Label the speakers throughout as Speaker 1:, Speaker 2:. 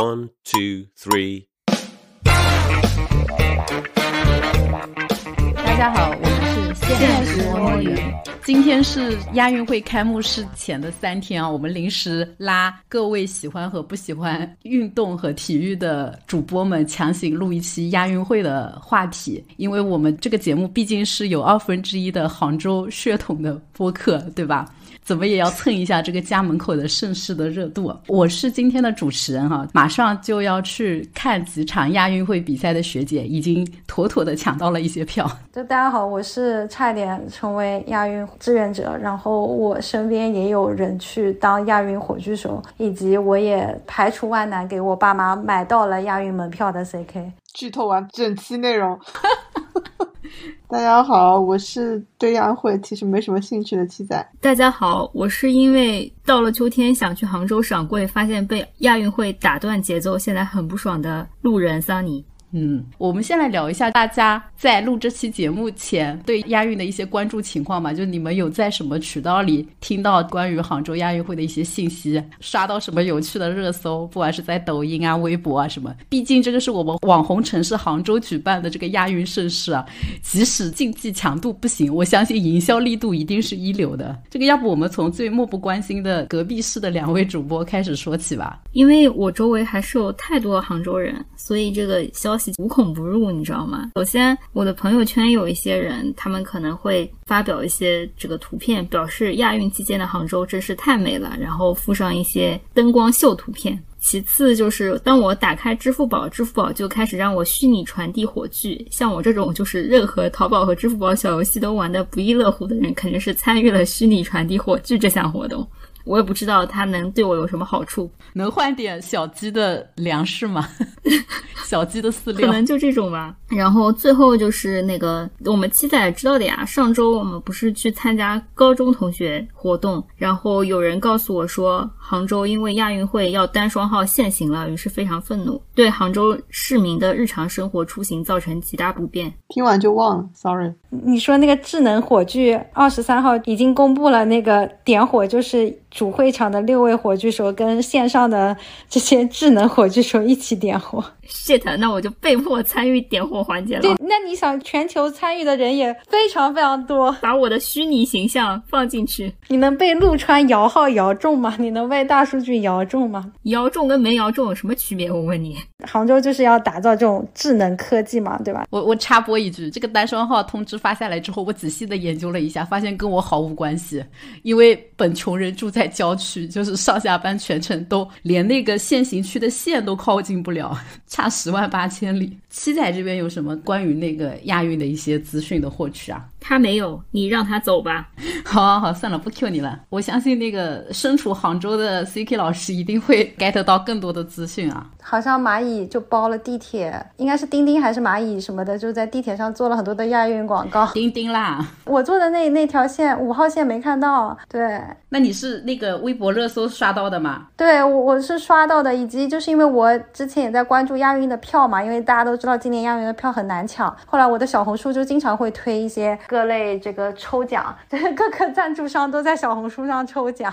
Speaker 1: One, two, three.
Speaker 2: 大家好，我们是现实摸鱼。今天是亚运会开幕式前的三天啊，我们临时拉各位喜欢和不喜欢运动和体育的主播们，强行录一期亚运会的话题，因为我们这个节目毕竟是有二分之一的杭州血统的播客，对吧？怎么也要蹭一下这个家门口的盛世的热度。我是今天的主持人哈，马上就要去看几场亚运会比赛的学姐，已经妥妥的抢到了一些票。
Speaker 3: 就大家好，我是差点成为亚运志愿者，然后我身边也有人去当亚运火炬手，以及我也排除万难给我爸妈买到了亚运门票的 CK。
Speaker 4: 剧透完整期内容。大家好，我是对亚运会其实没什么兴趣的七仔。
Speaker 5: 大家好，我是因为到了秋天想去杭州赏桂，发现被亚运会打断节奏，现在很不爽的路人桑尼。
Speaker 2: 嗯，我们先来聊一下大家在录这期节目前对亚运的一些关注情况吧。就你们有在什么渠道里听到关于杭州亚运会的一些信息，刷到什么有趣的热搜？不管是在抖音啊、微博啊什么，毕竟这个是我们网红城市杭州举办的这个亚运盛事啊。即使竞技强度不行，我相信营销力度一定是一流的。这个要不我们从最漠不关心的隔壁市的两位主播开始说起吧。
Speaker 5: 因为我周围还是有太多杭州人，所以这个消无孔不入，你知道吗？首先，我的朋友圈有一些人，他们可能会发表一些这个图片，表示亚运期间的杭州真是太美了，然后附上一些灯光秀图片。其次就是，当我打开支付宝，支付宝就开始让我虚拟传递火炬。像我这种就是任何淘宝和支付宝小游戏都玩的不亦乐乎的人，肯定是参与了虚拟传递火炬这项活动。我也不知道它能对我有什么好处，
Speaker 2: 能换点小鸡的粮食吗？小鸡的饲料，
Speaker 5: 可能就这种吧。然后最后就是那个我们七仔知道的呀。上周我们不是去参加高中同学活动，然后有人告诉我说，杭州因为亚运会要单双号限行了，于是非常愤怒，对杭州市民的日常生活出行造成极大不便。
Speaker 4: 听完就忘了，sorry。
Speaker 3: 你说那个智能火炬，二十三号已经公布了那个点火，就是主会场的六位火炬手跟线上的这些智能火炬手一起点火。
Speaker 5: shit，那我就被迫参与点火环节了。
Speaker 3: 对，那你想，全球参与的人也非常非常多，
Speaker 5: 把我的虚拟形象放进去，
Speaker 3: 你能被陆川摇号摇中吗？你能被大数据摇中吗？
Speaker 5: 摇中跟没摇中有什么区别？我问你，
Speaker 3: 杭州就是要打造这种智能科技嘛，对吧？
Speaker 2: 我我插播一句，这个单双号通知发下来之后，我仔细的研究了一下，发现跟我毫无关系，因为本穷人住在在郊区，就是上下班全程都连那个限行区的线都靠近不了。差十万八千里。七仔这边有什么关于那个亚运的一些资讯的获取啊？
Speaker 5: 他没有，你让他走吧。
Speaker 2: 好，好，好，算了，不 Q 你了。我相信那个身处杭州的 CK 老师一定会 get 到更多的资讯啊。
Speaker 3: 好像蚂蚁就包了地铁，应该是钉钉还是蚂蚁什么的，就在地铁上做了很多的亚运广告。
Speaker 2: 钉钉啦，
Speaker 3: 我坐的那那条线五号线没看到。对，
Speaker 2: 那你是那个微博热搜刷到的吗？
Speaker 3: 对，我我是刷到的，以及就是因为我之前也在关注亚运的票嘛，因为大家都知道今年亚运的票很难抢。后来我的小红书就经常会推一些。各类这个抽奖，就 是各赞助商都在小红书上抽奖。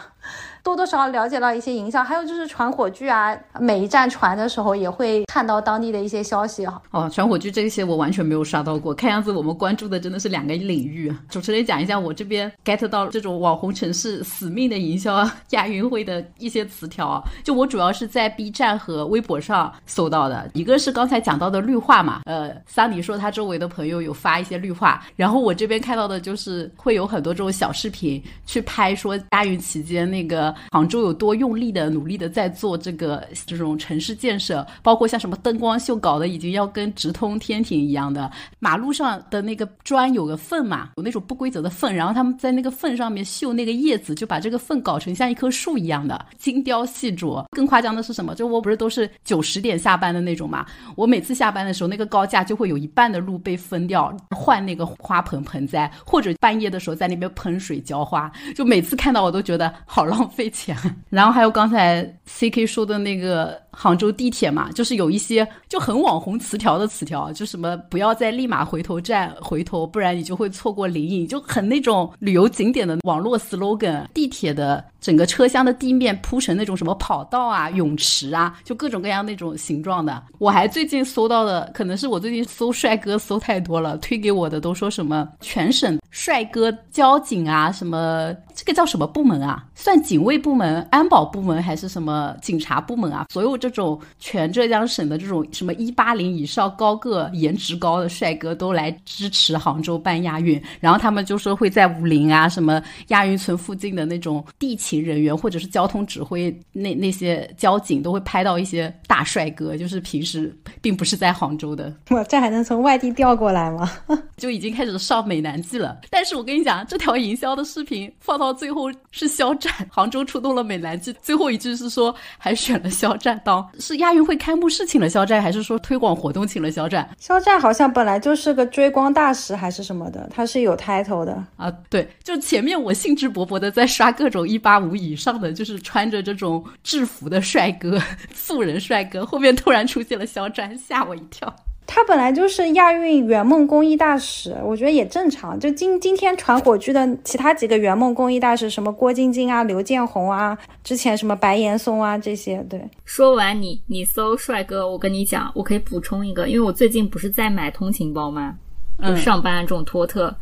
Speaker 3: 多多少少了解到一些营销，还有就是传火炬啊，每一站传的时候也会看到当地的一些消息啊。
Speaker 2: 哦，传火炬这些我完全没有刷到过，看样子我们关注的真的是两个领域。主持人讲一下，我这边 get 到这种网红城市死命的营销亚运会的一些词条，就我主要是在 B 站和微博上搜到的。一个是刚才讲到的绿化嘛，呃，桑尼说他周围的朋友有发一些绿化，然后我这边看到的就是会有很多这种小视频去拍说亚运期间那个。杭州有多用力的、努力的在做这个这种城市建设，包括像什么灯光秀搞的已经要跟直通天庭一样的，马路上的那个砖有个缝嘛，有那种不规则的缝，然后他们在那个缝上面绣那个叶子，就把这个缝搞成像一棵树一样的，精雕细琢。更夸张的是什么？就我不是都是九十点下班的那种嘛，我每次下班的时候，那个高架就会有一半的路被分掉，换那个花盆盆栽，或者半夜的时候在那边喷水浇花，就每次看到我都觉得好浪费。费钱，然后还有刚才 C K 说的那个。杭州地铁嘛，就是有一些就很网红词条的词条，就什么不要在立马回头站回头，不然你就会错过灵隐，就很那种旅游景点的网络 slogan。地铁的整个车厢的地面铺成那种什么跑道啊、泳池啊，就各种各样那种形状的。我还最近搜到的，可能是我最近搜帅哥搜太多了，推给我的都说什么全省帅哥交警啊，什么这个叫什么部门啊？算警卫部门、安保部门还是什么警察部门啊？所有这种全浙江省的这种什么一八零以上高个、颜值高的帅哥都来支持杭州办亚运，然后他们就说会在武陵啊、什么亚运村附近的那种地勤人员或者是交通指挥那那些交警都会拍到一些大帅哥，就是平时并不是在杭州的，
Speaker 3: 哇，这还能从外地调过来吗？
Speaker 2: 就已经开始上美男计了。但是我跟你讲，这条营销的视频放到最后是肖战，杭州出动了美男计，最后一句是说还选了肖战当是亚运会开幕式请了肖战，还是说推广活动请了肖战
Speaker 3: 肖战好像本来就是个追光大使还是什么的，他是有 title 的。
Speaker 2: 啊？对，就前面我兴致勃勃的在刷各种一八五以上的，就是穿着这种制服的帅哥、素人帅哥，后面突然出现了肖战，吓我一跳。
Speaker 3: 他本来就是亚运圆梦公益大使，我觉得也正常。就今今天传火炬的其他几个圆梦公益大使，什么郭晶晶啊、刘建宏啊，之前什么白岩松啊这些，对，
Speaker 5: 说完你你搜帅哥，我跟你讲，我可以补充一个，因为我最近不是在买通勤包吗？就上班这种托特。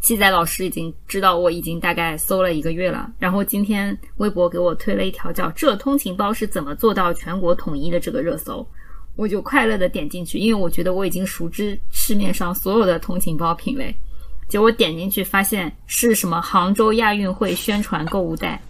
Speaker 5: 七仔老师已经知道我已经大概搜了一个月了，然后今天微博给我推了一条叫“这通勤包是怎么做到全国统一的”这个热搜，我就快乐的点进去，因为我觉得我已经熟知市面上所有的通勤包品类，结果点进去发现是什么杭州亚运会宣传购物袋，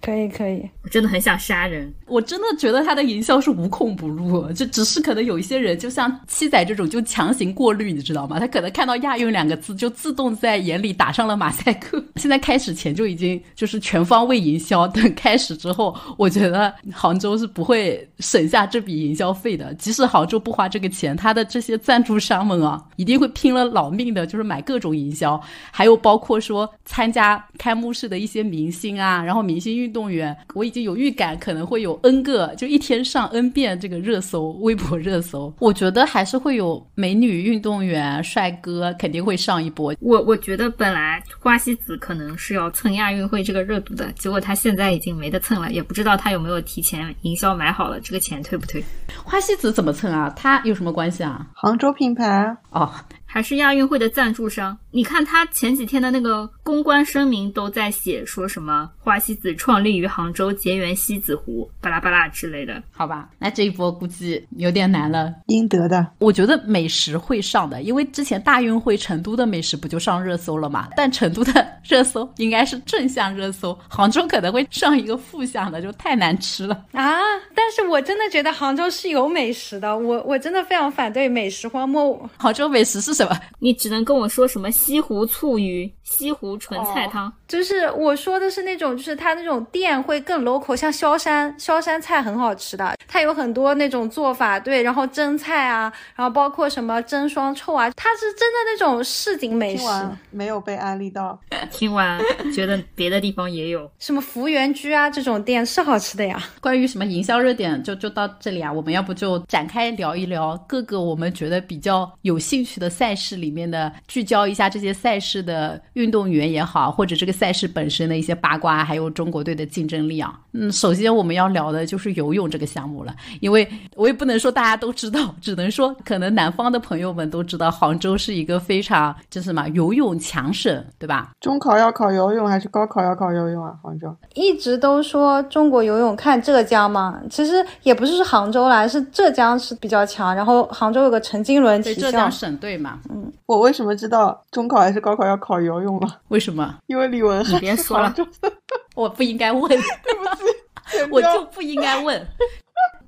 Speaker 3: 可以可以。
Speaker 5: 我真的很想杀人。
Speaker 2: 我真的觉得他的营销是无孔不入，就只是可能有一些人，就像七仔这种，就强行过滤，你知道吗？他可能看到亚运两个字，就自动在眼里打上了马赛克。现在开始前就已经就是全方位营销，等开始之后，我觉得杭州是不会省下这笔营销费的。即使杭州不花这个钱，他的这些赞助商们啊，一定会拼了老命的，就是买各种营销，还有包括说参加开幕式的一些明星啊，然后明星运动员，我已经有预感可能会有 N 个，就一天上 N 遍这个热搜，微博热搜。我觉得还是会有美女运动员、帅哥，肯定会上一波。
Speaker 5: 我我觉得本来花西子可能是要蹭亚运会这个热度的，结果他现在已经没得蹭了，也不知道他有没有提前营销买好了，这个钱退不退？
Speaker 2: 花西子怎么蹭啊？他有什么关系啊？
Speaker 4: 杭州品牌啊，
Speaker 2: 哦，
Speaker 5: 还是亚运会的赞助商？你看他前几天的那个公关声明都在写说什么花西子创立于杭州，结缘西子湖，巴拉巴拉之类的。
Speaker 2: 好吧，那这一波估计有点难了。
Speaker 4: 应得的。
Speaker 2: 我觉得美食会上的，因为之前大运会成都的美食不就上热搜了嘛？但成都的 热搜应该是正向热搜，杭州可能会上一个负向的，就太难吃了。
Speaker 3: 啊！但是我真的觉得杭州是有美食的，我我真的非常反对美食荒漠。
Speaker 2: 杭州美食是什么？
Speaker 5: 你只能跟我说什么西湖醋鱼、西湖纯菜汤。
Speaker 3: 就是我说的是那种，就是它那种店会更 local，像萧山，萧山菜很好吃的，它有很多那种做法，对，然后蒸菜啊，然后包括什么蒸双臭啊，它是真的那种市井美食，
Speaker 4: 听完没有被安利到，
Speaker 5: 听完觉得别的地方也有。
Speaker 3: 什么福源居啊这种店是好吃的呀。
Speaker 2: 关于什么营销热点，就就到这里啊。我们要不就展开聊一聊各个我们觉得比较有兴趣的赛事里面的，聚焦一下这些赛事的运动员也好，或者这个赛事本身的一些八卦，还有中国队的竞争力啊。嗯，首先我们要聊的就是游泳这个项目了，因为我也不能说大家都知道，只能说可能南方的朋友们都知道，杭州是一个非常就是什么游泳强省，对吧？
Speaker 4: 中考要考游泳还是高考要考游泳啊？杭州
Speaker 3: 一直都说中国游泳看浙江嘛，其实也不是杭州啦，是浙江是比较强，然后杭州有个陈金伦
Speaker 2: 对，
Speaker 3: 体校
Speaker 2: 浙江，省队嘛。
Speaker 4: 嗯我为什么知道中考还是高考要考游泳了？
Speaker 2: 为什么？
Speaker 4: 因为李文
Speaker 5: 你别说了
Speaker 2: 我不应该问。
Speaker 4: 对不起，
Speaker 2: 我就不应该问。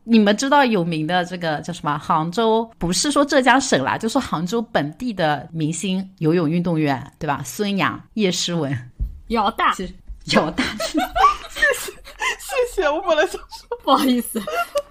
Speaker 2: 你们知道有名的这个叫什么？杭州不是说浙江省啦，就是杭州本地的明星游泳运动员，对吧？孙杨、叶诗文，
Speaker 5: 姚大
Speaker 2: 姚大，
Speaker 4: 谢谢谢谢，我本来想说
Speaker 5: 不好意思，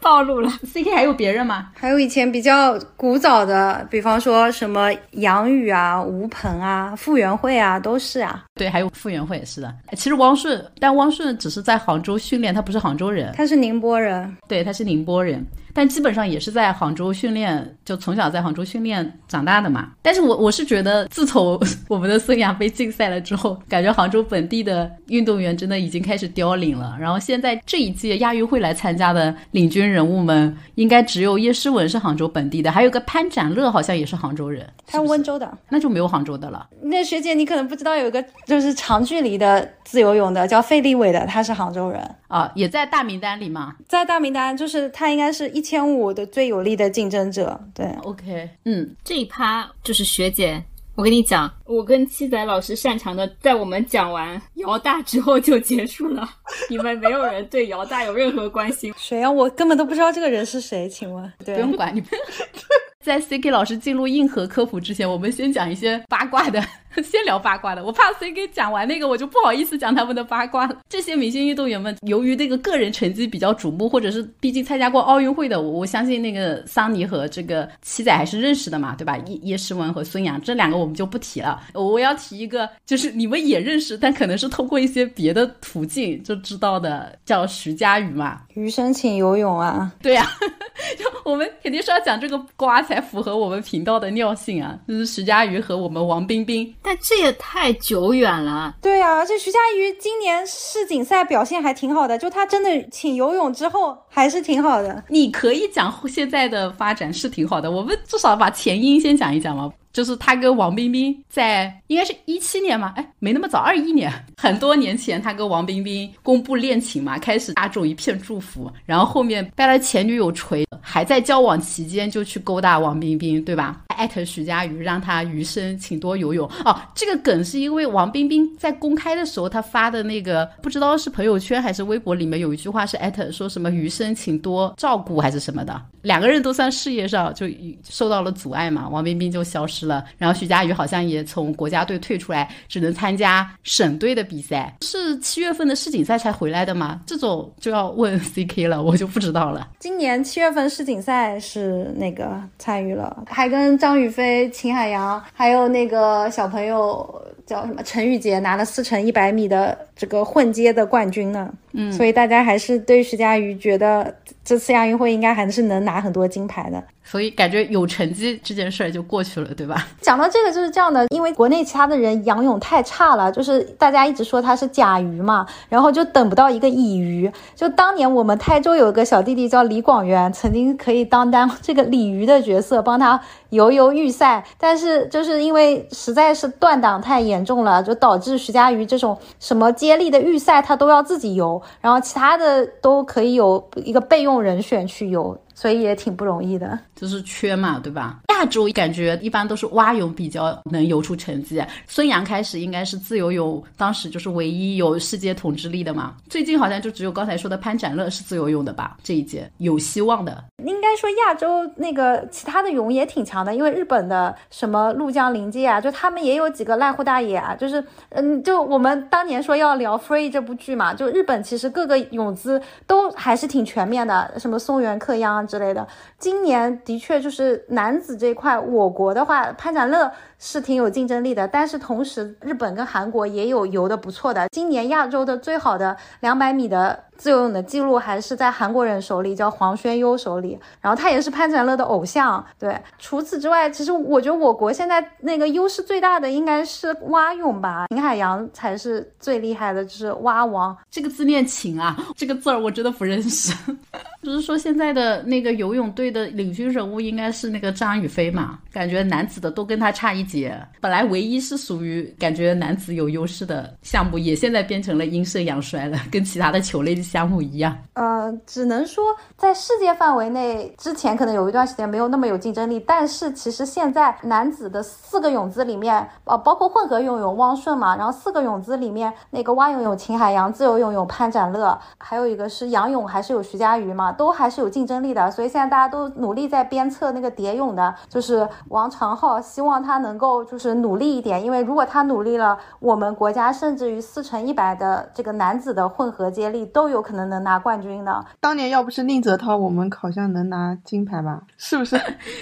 Speaker 5: 暴露了。
Speaker 2: C K 还有别人吗？
Speaker 3: 还有以前比较古早的，比方说什么杨宇啊、吴鹏啊、傅园慧啊，都是啊。
Speaker 2: 对，还有傅园慧也是的。其实汪顺，但汪顺只是在杭州训练，他不是杭州人。
Speaker 3: 他是宁波人，
Speaker 2: 对，他是宁波人，但基本上也是在杭州训练，就从小在杭州训练长大的嘛。但是我我是觉得，自从 我们的孙杨被禁赛了之后，感觉杭州本地的运动员真的已经开始凋零了。然后现在这一届亚运会来参加的领军人物们，应该只有叶诗文是杭州本地的，还有个潘展乐好像也是杭州人，
Speaker 3: 他是温州的。
Speaker 2: 那就没有杭州的了。
Speaker 3: 那学姐，你可能不知道，有一个就是长距离的自由泳的，叫费立伟的，他是杭州人，
Speaker 2: 啊，也在大名单里嘛。
Speaker 3: 在大名单，就是他应该是一千五的最有力的竞争者。对
Speaker 2: ，OK，嗯，
Speaker 5: 这一趴就是学姐，我跟你讲，我跟七仔老师擅长的，在我们讲完姚大之后就结束了。你们没有人对姚大有任何关心。
Speaker 3: 谁啊？我根本都不知道这个人是谁，请问？对，
Speaker 2: 不用管你们。在 CK 老师进入硬核科普之前，我们先讲一些八卦的，先聊八卦的。我怕 CK 讲完那个，我就不好意思讲他们的八卦了。这些明星运动员们，由于那个个人成绩比较瞩目，或者是毕竟参加过奥运会的，我我相信那个桑尼和这个七仔还是认识的嘛，对吧？叶叶诗文和孙杨这两个我们就不提了。我要提一个，就是你们也认识，但可能是通过一些别的途径就知道的，叫徐嘉余嘛。
Speaker 3: 余生请游泳啊！
Speaker 2: 对呀、就我们肯定是要讲这个瓜才符合我们频道的尿性啊，就是徐嘉余和我们王冰冰。
Speaker 5: 但这也太久远了。
Speaker 3: 对啊，这徐嘉余今年世锦赛表现还挺好的，就他真的请游泳之后还是挺好的。
Speaker 2: 你可以讲现在的发展是挺好的，我们至少把前因先讲一讲嘛。就是他跟王冰冰在应该是一七年嘛，哎，没那么早，二一年，很多年前，他跟王冰冰公布恋情嘛，开始大众一片祝福，然后后面被他前女友锤，还在交往期间就去勾搭王冰冰，对吧？艾特徐嘉余，让他余生请多游泳。哦，这个梗是因为王冰冰在公开的时候，他发的那个不知道是朋友圈还是微博里面有一句话是艾特说什么余生请多照顾还是什么的，两个人都算事业上就受到了阻碍嘛，王冰冰就消失了，然后徐嘉余好像也从国家队退出来，只能参加省队的比赛，是七月份的世锦赛才回来的吗？这种就要问 CK 了，我就不知道了。
Speaker 3: 今年七月份世锦赛是那个参与了，还跟张雨霏、秦海洋，还有那个小朋友叫什么陈雨洁拿了四乘一百米的这个混接的冠军呢。嗯，所以大家还是对徐嘉余觉得这次亚运会应该还是能拿很多金牌的。
Speaker 2: 所以感觉有成绩这件事儿就过去了，对吧？
Speaker 3: 讲到这个就是这样的，因为国内其他的人仰泳太差了，就是大家一直说他是甲鱼嘛，然后就等不到一个乙鱼。就当年我们台州有个小弟弟叫李广元，曾经可以当当这个鲤鱼的角色，帮他游游预赛，但是就是因为实在是断档太严重了，就导致徐嘉余这种什么接力的预赛他都要自己游，然后其他的都可以有一个备用人选去游。所以也挺不容易的，
Speaker 2: 就是缺嘛，对吧？亚洲感觉一般都是蛙泳比较能游出成绩。孙杨开始应该是自由泳，当时就是唯一有世界统治力的嘛。最近好像就只有刚才说的潘展乐是自由泳的吧？这一届有希望的。
Speaker 3: 应该说亚洲那个其他的泳也挺强的，因为日本的什么陆江临界啊，就他们也有几个濑户大爷啊，就是嗯，就我们当年说要聊《Free》这部剧嘛，就日本其实各个泳姿都还是挺全面的，什么松原克央。之类的，今年的确就是男子这一块，我国的话，潘展乐是挺有竞争力的，但是同时日本跟韩国也有游的不错的。今年亚洲的最好的两百米的自由泳的记录还是在韩国人手里，叫黄轩优手里，然后他也是潘展乐的偶像。对，除此之外，其实我觉得我国现在那个优势最大的应该是蛙泳吧，秦海洋才是最厉害的，就是蛙王。
Speaker 2: 这个字念秦啊，这个字儿我真的不认识。就是说现在的那个游泳队的领军人物应该是那个张雨霏嘛，感觉男子的都跟他差一姐。本来唯一是属于感觉男子有优势的项目，也现在变成了阴盛阳衰了，跟其他的球类的项目一样。
Speaker 3: 呃，只能说在世界范围内，之前可能有一段时间没有那么有竞争力，但是其实现在男子的四个泳姿里面，呃，包括混合泳有汪顺嘛，然后四个泳姿里面，那个蛙泳有秦海洋，自由泳有潘展乐，还有一个是仰泳还是有徐嘉余嘛。都还是有竞争力的，所以现在大家都努力在鞭策那个蝶泳的，就是王长浩，希望他能够就是努力一点，因为如果他努力了，我们国家甚至于四乘一百的这个男子的混合接力都有有可能能拿冠军的。
Speaker 4: 当年要不是宁泽涛，我们好像能拿金牌吧？是不是？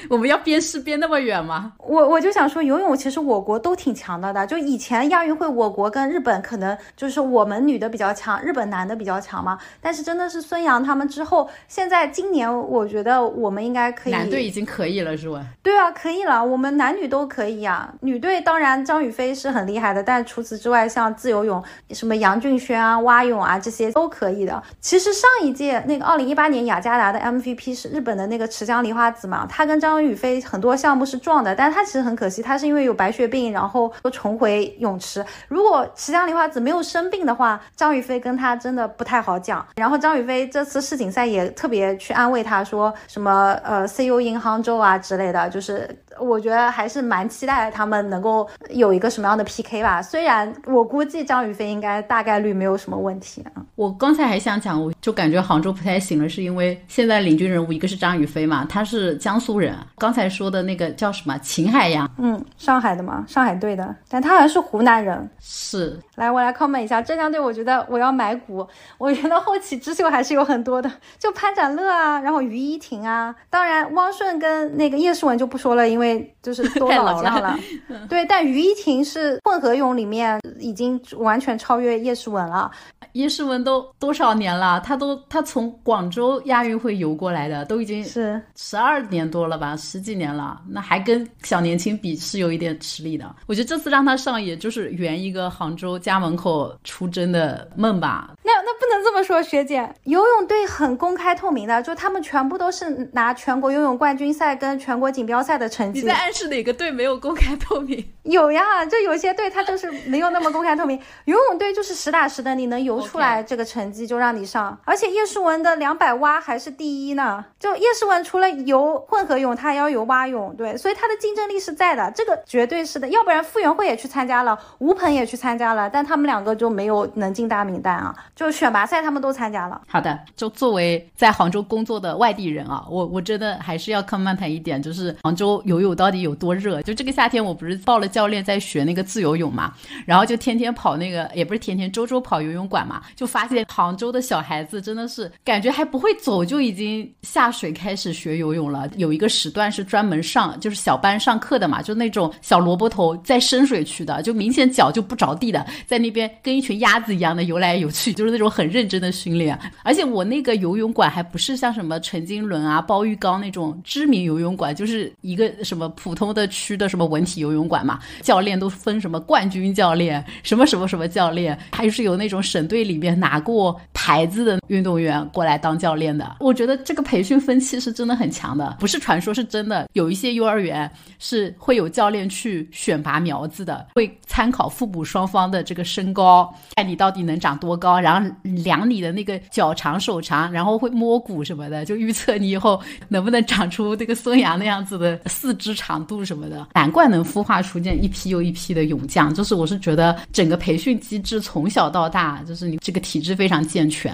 Speaker 2: 我们要鞭尸鞭那么远吗？
Speaker 3: 我我就想说，游泳其实我国都挺强的的。就以前亚运会，我国跟日本可能就是我们女的比较强，日本男的比较强嘛。但是真的是孙杨他们之后，现在今年我觉得我们应该可以。
Speaker 2: 男队已经可以了是吧？
Speaker 3: 对啊，可以了，我们男女都可以女队当然张雨霏是很厉害的，但除此之外，像自由泳，什么杨俊轩啊、蛙泳啊这些都可以的。其实上一届那个二零一八年雅加达的 MVP 是日本的那个池江梨花子嘛，她跟张雨霏很多项目是撞的，但她其实很可惜，她是因为有白血病，然后又重回泳池。如果池江梨花子没有生病的话，张雨霏跟她真的不太好讲。然后张雨霏这次世锦赛也特别去安慰她说什么呃 “see you in Hangzhou” 啊之类的，就是我觉得还是蛮期待他们能够有一个什么样的 PK 吧。虽然我估计张雨霏应该大概率没有什么问题啊。
Speaker 2: 我刚才还想讲，我就感觉杭州不太行了，是因为现在领军人物一个是张雨霏嘛，她是江苏人。刚才说的那个叫什么秦海洋，
Speaker 3: 嗯，上海的嘛，上海队的，但他好像是湖南人。
Speaker 2: 是，
Speaker 3: 来，我来 comment 一下浙江队，我觉得我要买股，我觉得后起之秀还是有很多的，就潘展乐啊，然后于依婷啊，当然汪顺跟那个叶诗文就不说了，因为就是都老将了。对，但于依婷是混合泳里面已经完全超越叶诗文了。
Speaker 2: 叶诗文都多少年了？他都他从广州亚运会游过来的，都已经
Speaker 3: 是
Speaker 2: 十二年多了吧，十几年了，那还跟小年轻比是有一点实力的。我觉得这次让他上，也就是圆一个杭州家门口出征的梦吧。
Speaker 3: 那那不能这么说，学姐，游泳队很公开透明的，就他们全部都是拿全国游泳冠军赛跟全国锦标赛的成绩。
Speaker 2: 你在暗示哪个队没有公开透明？
Speaker 3: 有呀，就有些队他就是没有那么公开透明。游泳队就是实打实的，你能游。出来这个成绩就让你上，而且叶诗文的两百蛙还是第一呢。就叶诗文除了游混合泳，他还要游蛙泳，对，所以他的竞争力是在的，这个绝对是的。要不然傅园慧也去参加了，吴鹏也去参加了，但他们两个就没有能进大名单啊。就选拔赛他们都参加了。
Speaker 2: 好的，就作为在杭州工作的外地人啊，我我真的还是要 comment 一点，就是杭州游泳到底有多热。就这个夏天，我不是报了教练在学那个自由泳嘛，然后就天天跑那个，也不是天天，周周跑游泳馆嘛。就发现杭州的小孩子真的是感觉还不会走就已经下水开始学游泳了。有一个时段是专门上就是小班上课的嘛，就那种小萝卜头在深水区的，就明显脚就不着地的，在那边跟一群鸭子一样的游来游去，就是那种很认真的训练。而且我那个游泳馆还不是像什么陈金伦啊、包玉刚那种知名游泳馆，就是一个什么普通的区的什么文体游泳馆嘛，教练都分什么冠军教练、什么什么什么教练，还是有那种省队里面。拿过牌子的运动员过来当教练的，我觉得这个培训风气是真的很强的，不是传说，是真的。有一些幼儿园是会有教练去选拔苗子的，会参考父母双方的这个身高，看你到底能长多高，然后量你的那个脚长手长，然后会摸骨什么的，就预测你以后能不能长出这个孙杨那样子的四肢长度什么的。难怪能孵化出一批又一批的勇将，就是我是觉得整个培训机制从小到大，就是你这个。体制非常健全，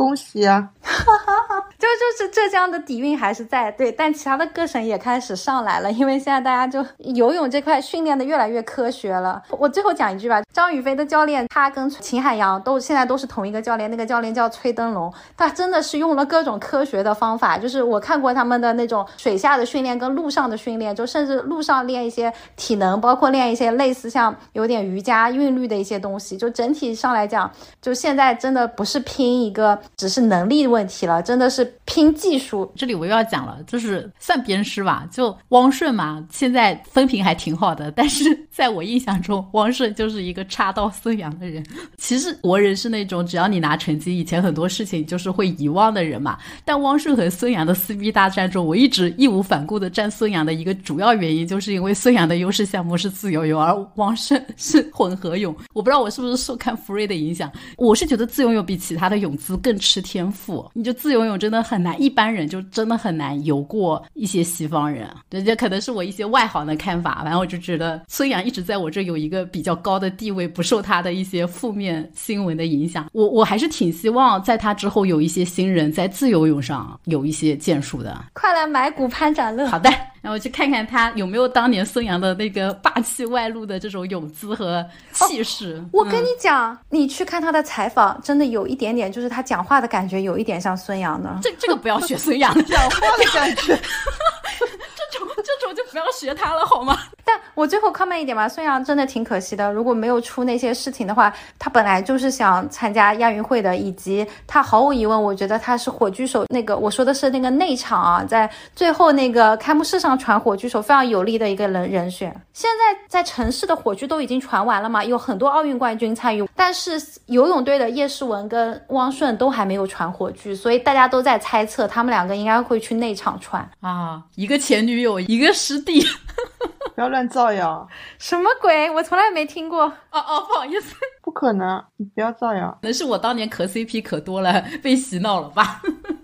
Speaker 4: 恭喜啊！
Speaker 3: 就就是浙江的底蕴还是在对，但其他的各省也开始上来了，因为现在大家就游泳这块训练的越来越科学了。我最后讲一句吧，张雨霏的教练他跟秦海洋都现在都是同一个教练，那个教练叫崔登龙，他真的是用了各种科学的方法，就是我看过他们的那种水下的训练跟陆上的训练，就甚至陆上练一些体能，包括练一些类似像有点瑜伽韵律的一些东西，就整体上来讲，就现在真的不是拼一个只是能力问题了，真的是。拼技术，
Speaker 2: 这里我又要讲了，就是算鞭尸吧。就汪顺嘛，现在风评还挺好的，但是在我印象中，汪顺就是一个插刀孙杨的人。其实国人是那种只要你拿成绩，以前很多事情就是会遗忘的人嘛。但汪顺和孙杨的撕逼大战中，我一直义无反顾的站孙杨的一个主要原因，就是因为孙杨的优势项目是自由泳，而汪顺是混合泳。我不知道我是不是受看福瑞的影响，我是觉得自由泳比其他的泳姿更吃天赋。你就自由泳真的。很难，一般人就真的很难游过一些西方人。对，这可能是我一些外行的看法。反正我就觉得孙杨一直在我这有一个比较高的地位，不受他的一些负面新闻的影响。我我还是挺希望在他之后有一些新人在自由泳上有一些建树的。
Speaker 3: 快来买股潘展乐。
Speaker 2: 好的。然后去看看他有没有当年孙杨的那个霸气外露的这种泳姿和气势。
Speaker 3: 我跟你讲，你去看他的采访，真的有一点点，就是他讲话的感觉有一点像孙杨的。
Speaker 2: 这这个不要学孙杨
Speaker 4: 讲话的感觉。
Speaker 2: 就不要学他了好吗？
Speaker 3: 但我最后 comment 一点吧，孙杨真的挺可惜的。如果没有出那些事情的话，他本来就是想参加亚运会的，以及他毫无疑问，我觉得他是火炬手。那个我说的是那个内场啊，在最后那个开幕式上传火炬手非常有力的一个人人选。现在在城市的火炬都已经传完了嘛，有很多奥运冠军参与，但是游泳队的叶诗文跟汪顺都还没有传火炬，所以大家都在猜测他们两个应该会去内场传
Speaker 2: 啊，一个前女友，一个师弟。
Speaker 4: 不要乱造谣！
Speaker 3: 什么鬼？我从来没听过。
Speaker 2: 哦哦，不好意思，
Speaker 4: 不可能，你不要造谣。
Speaker 2: 可能是我当年磕 CP 可多了，被洗脑了吧？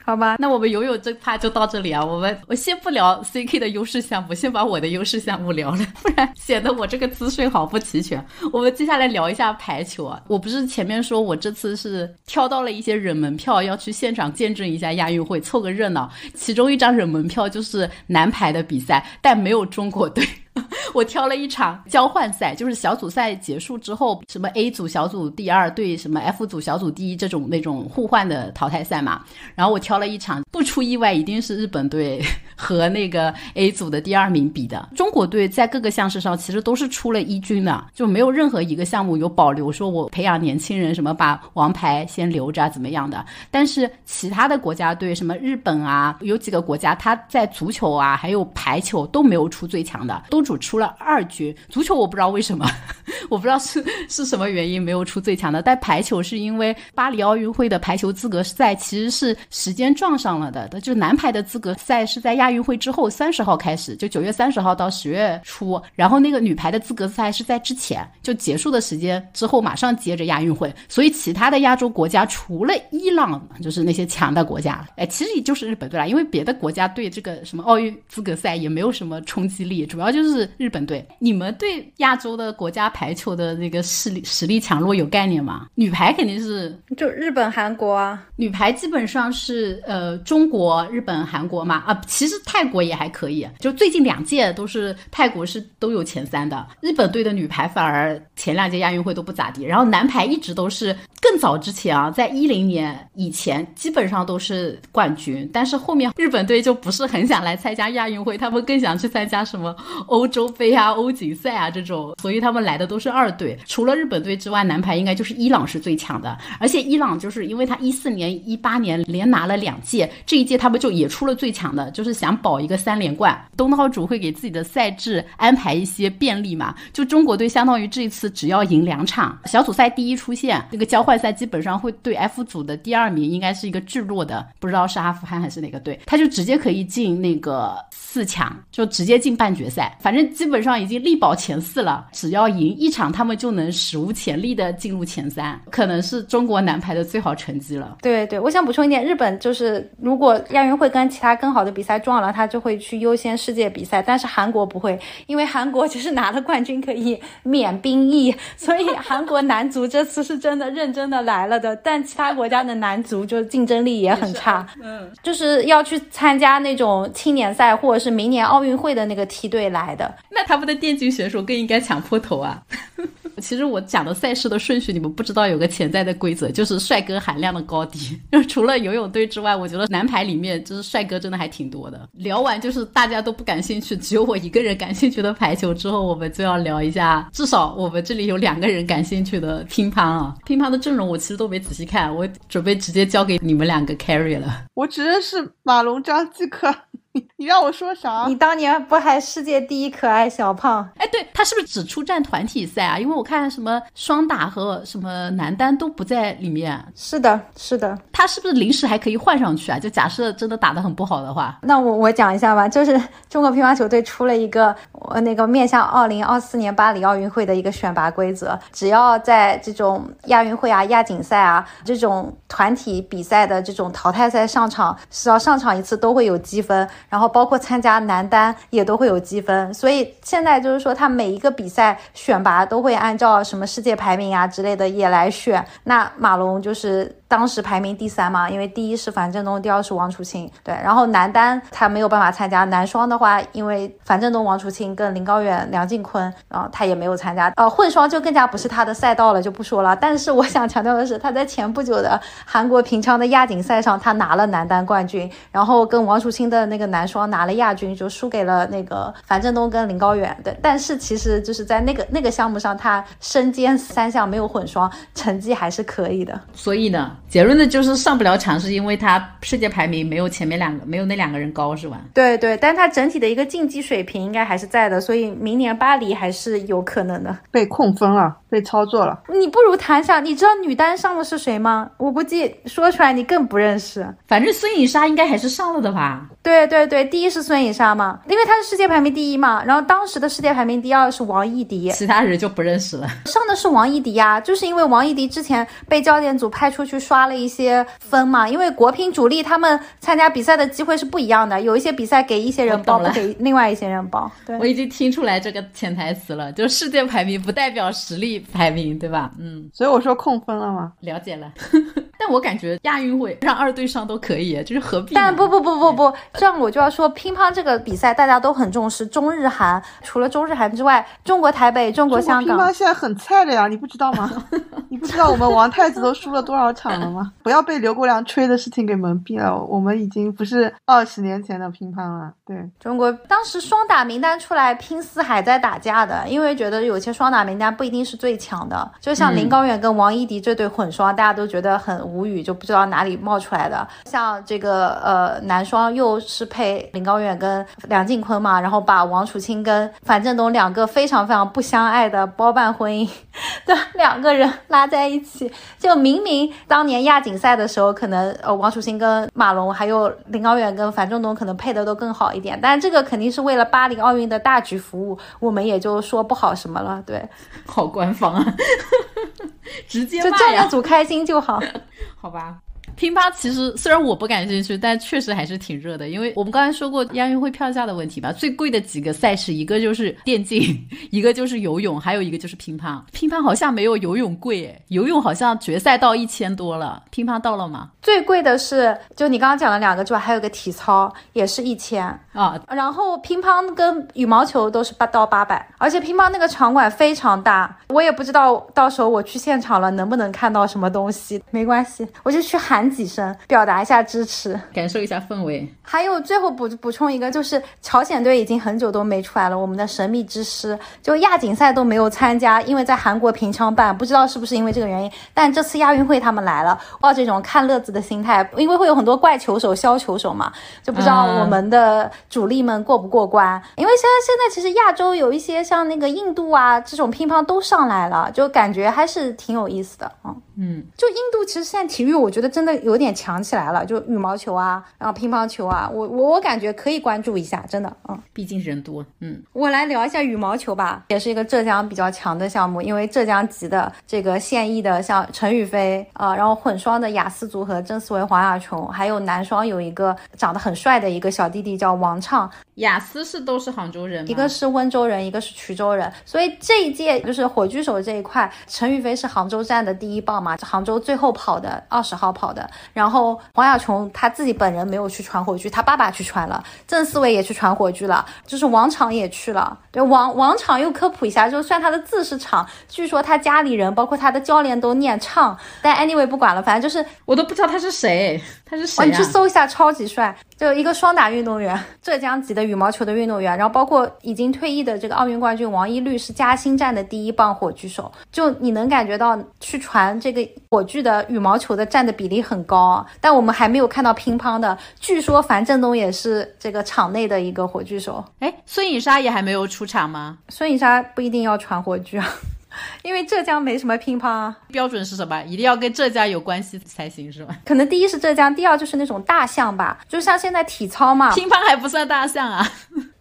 Speaker 3: 好吧，
Speaker 2: 那我们游泳这趴就到这里啊。我们我先不聊 CK 的优势项目，先把我的优势项目聊了，不然显得我这个资讯好不齐全。我们接下来聊一下排球啊。我不是前面说我这次是挑到了一些忍门票，要去现场见证一下亚运会，凑个热闹。其中一张忍门票就是男排的比赛，但没有中国队。我挑了一场交换赛，就是小组赛结束之后，什么 A 组小组第二对什么 F 组小组第一这种那种互换的淘汰赛嘛。然后我挑了一场，不出意外一定是日本队 和那个 A 组的第二名比的。中国队在各个项式上其实都是出了一军的，就没有任何一个项目有保留，说我培养年轻人什么把王牌先留着怎么样的。但是其他的国家队，什么日本啊，有几个国家他在足球啊还有排球都没有出最强的，都主出了。二局足球我不知道为什么，我不知道是 是什么原因没有出最强的。但排球是因为巴黎奥运会的排球资格赛其实是时间撞上了的，就男排的资格赛是在亚运会之后三十号开始，就九月三十号到十月初，然后那个女排的资格赛是在之前就结束的时间之后马上接着亚运会，所以其他的亚洲国家除了伊朗就是那些强的国家，哎，其实也就是日本队啦，因为别的国家对这个什么奥运资格赛也没有什么冲击力，主要就是日本。队，你们对亚洲的国家排球的那个实力实力强弱有概念吗？女排肯定是
Speaker 3: 就日本、韩国啊，
Speaker 2: 女排基本上是呃中国、日本、韩国嘛啊，其实泰国也还可以，就最近两届都是泰国是都有前三的，日本队的女排反而前两届亚运会都不咋地，然后男排一直都是更早之前啊，在一零年以前基本上都是冠军，但是后面日本队就不是很想来参加亚运会，他们更想去参加什么欧洲杯。啊，欧锦赛啊，这种，所以他们来的都是二队。除了日本队之外，男排应该就是伊朗是最强的。而且伊朗就是因为他一四年、一八年连拿了两届，这一届他们就也出了最强的，就是想保一个三连冠。东道主会给自己的赛制安排一些便利嘛？就中国队相当于这一次只要赢两场，小组赛第一出线，那个交换赛基本上会对 F 组的第二名应该是一个巨弱的，不知道是阿富汗还是哪个队，他就直接可以进那个四强，就直接进半决赛。反正基本。上已经力保前四了，只要赢一场，他们就能史无前例的进入前三，可能是中国男排的最好成绩了。
Speaker 3: 对对，我想补充一点，日本就是如果亚运会跟其他更好的比赛撞了，他就会去优先世界比赛，但是韩国不会，因为韩国就是拿了冠军可以免兵役，所以韩国男足这次是真的认真的来了的，但其他国家的男足就竞争力也很差，嗯，就是要去参加那种青年赛或者是明年奥运会的那个梯队来的，
Speaker 2: 那他。他们的电竞选手更应该抢破头啊！其实我讲的赛事的顺序，你们不知道有个潜在的规则，就是帅哥含量的高低。就除了游泳队之外，我觉得男排里面就是帅哥真的还挺多的。聊完就是大家都不感兴趣，只有我一个人感兴趣的排球之后，我们就要聊一下，至少我们这里有两个人感兴趣的乒乓啊。乒乓的阵容我其实都没仔细看，我准备直接交给你们两个 carry 了。
Speaker 4: 我只认识马龙、张继科。你让我说啥？
Speaker 3: 你当年不还世界第一可爱小胖？
Speaker 2: 哎，对他是不是只出战团体赛啊？因为我看什么双打和什么男单都不在里面。
Speaker 3: 是的，是的。
Speaker 2: 他是不是临时还可以换上去啊？就假设真的打得很不好的话，
Speaker 3: 那我我讲一下吧。就是中国乒乓球队出了一个呃那个面向二零二四年巴黎奥运会的一个选拔规则，只要在这种亚运会啊、亚锦赛啊这种团体比赛的这种淘汰赛上场，只要上场一次都会有积分。然后包括参加男单也都会有积分，所以现在就是说他每一个比赛选拔都会按照什么世界排名啊之类的也来选。那马龙就是当时排名第三嘛，因为第一是樊振东，第二是王楚钦。对，然后男单他没有办法参加，男双的话，因为樊振东、王楚钦跟林高远、梁靖昆，然后他也没有参加。呃，混双就更加不是他的赛道了，就不说了。但是我想强调的是，他在前不久的韩国平昌的亚锦赛上，他拿了男单冠军，然后跟王楚钦的那个男双拿了亚军，就输给了那个樊振东跟林高远。对，但是其实就是在那个那个项目上，他身兼三项，没有混双，成绩还是可以的。
Speaker 2: 所以呢，结论呢就是上不了场，是因为他世界排名没有前面两个，没有那两个人高，是吧？
Speaker 3: 对对，但他整体的一个竞技水平应该还是在的，所以明年巴黎还是有可能的。
Speaker 4: 被控分了，被操作了。
Speaker 3: 你不如谈一下，你知道女单上的是谁吗？我估计说出来你更不认识。
Speaker 2: 反正孙颖莎应该还是上了的吧？
Speaker 3: 对对对，第一是孙颖莎嘛，因为她是世界排名第一嘛。然后当时的世界排名第二是王艺迪，
Speaker 2: 其他人就不认识了。
Speaker 3: 上的是王艺迪呀，就是因为王艺迪之前被教练组派出去刷了一些分嘛。因为国乒主力他们参加比赛的机会是不一样的，有一些比赛给一些人报，不给另外一些人报。对，
Speaker 2: 我已经听出来这个潜台词了，就世界排名不代表实力排名，对吧？嗯，
Speaker 4: 所以我说控分了吗？
Speaker 2: 了解了。但我感觉亚运会让二队上都可以，就是何必？
Speaker 3: 但不不不不不，这样我就要说乒乓这个比赛大家都很重视，中日韩除了中日韩之外，中国台北、中国香港，
Speaker 4: 乒乓现在很菜的呀，你不知道吗？你不知道我们王太子都输了多少场了吗？不要被刘国梁吹的事情给蒙蔽了，我们已经不是二十年前的乒乓了。对
Speaker 3: 中国当时双打名单出来，拼死还在打架的，因为觉得有些双打名单不一定是最强的，就像林高远跟王艺迪这对混双，大家都觉得很无语，就不知道哪里冒出来的。像这个呃男双又是配林高远跟梁靖昆嘛，然后把王楚钦跟樊振东两个非常非常不相爱的包办婚姻的两个人拉在一起，就明明当年亚锦赛的时候，可能呃王楚钦跟马龙还有林高远跟樊振东可能配的都更好一点，但这个肯定是为了巴黎奥运的大局服务，我们也就说不好什么了。对，
Speaker 2: 好官方啊，直接
Speaker 3: 就教练组开心就好，
Speaker 2: 好吧。乒乓其实虽然我不感兴趣，但确实还是挺热的。因为我们刚才说过亚运会票价的问题吧，最贵的几个赛事，一个就是电竞，一个就是游泳，还有一个就是乒乓。乒乓好像没有游泳贵诶，游泳好像决赛到一千多了，乒乓到了吗？
Speaker 3: 最贵的是就你刚刚讲了两个之外，还有个体操也是一千
Speaker 2: 啊。
Speaker 3: 然后乒乓跟羽毛球都是八到八百，而且乒乓那个场馆非常大，我也不知道到时候我去现场了能不能看到什么东西。没关系，我就去喊。几声，表达一下支持，
Speaker 2: 感受一下氛围。
Speaker 3: 还有最后补补充一个，就是朝鲜队已经很久都没出来了。我们的神秘之师，就亚锦赛都没有参加，因为在韩国平昌办，不知道是不是因为这个原因。但这次亚运会他们来了，抱这种看乐子的心态，因为会有很多怪球手、削球手嘛，就不知道我们的主力们过不过关。因为现在现在其实亚洲有一些像那个印度啊这种乒乓都上来了，就感觉还是挺有意思的啊。
Speaker 2: 嗯，
Speaker 3: 就印度其实现在体育，我觉得真的有点强起来了，就羽毛球啊，然后乒乓球啊，我我我感觉可以关注一下，真的，嗯，
Speaker 2: 毕竟人多，嗯，
Speaker 3: 我来聊一下羽毛球吧，也是一个浙江比较强的项目，因为浙江籍的这个现役的像陈雨菲啊，然后混双的雅思组合郑思维、黄雅琼，还有男双有一个长得很帅的一个小弟弟叫王畅。
Speaker 2: 雅思是都是杭州人，
Speaker 3: 一个是温州人，一个是衢州人，所以这一届就是火炬手这一块，陈雨菲是杭州站的第一棒杭州最后跑的二十号跑的，然后黄雅琼她自己本人没有去传火炬，她爸爸去传了，郑思维也去传火炬了，就是王昶也去了，对王王昶又科普一下，就算他的字是场，据说他家里人包括他的教练都念畅，但 anyway 不管了，反正就是
Speaker 2: 我都不知道他是谁，他是谁？
Speaker 3: 你去搜一下，超级帅，就一个双打运动员，浙江籍的。羽毛球的运动员，然后包括已经退役的这个奥运冠军王一律是嘉兴站的第一棒火炬手，就你能感觉到去传这个火炬的羽毛球的占的比例很高啊。但我们还没有看到乒乓的，据说樊振东也是这个场内的一个火炬手。
Speaker 2: 哎，孙颖莎也还没有出场吗？
Speaker 3: 孙颖莎不一定要传火炬啊。因为浙江没什么乒乓，
Speaker 2: 标准是什么？一定要跟浙江有关系才行，是吗？
Speaker 3: 可能第一是浙江，第二就是那种大项吧，就像现在体操嘛，
Speaker 2: 乒乓还不算大项啊。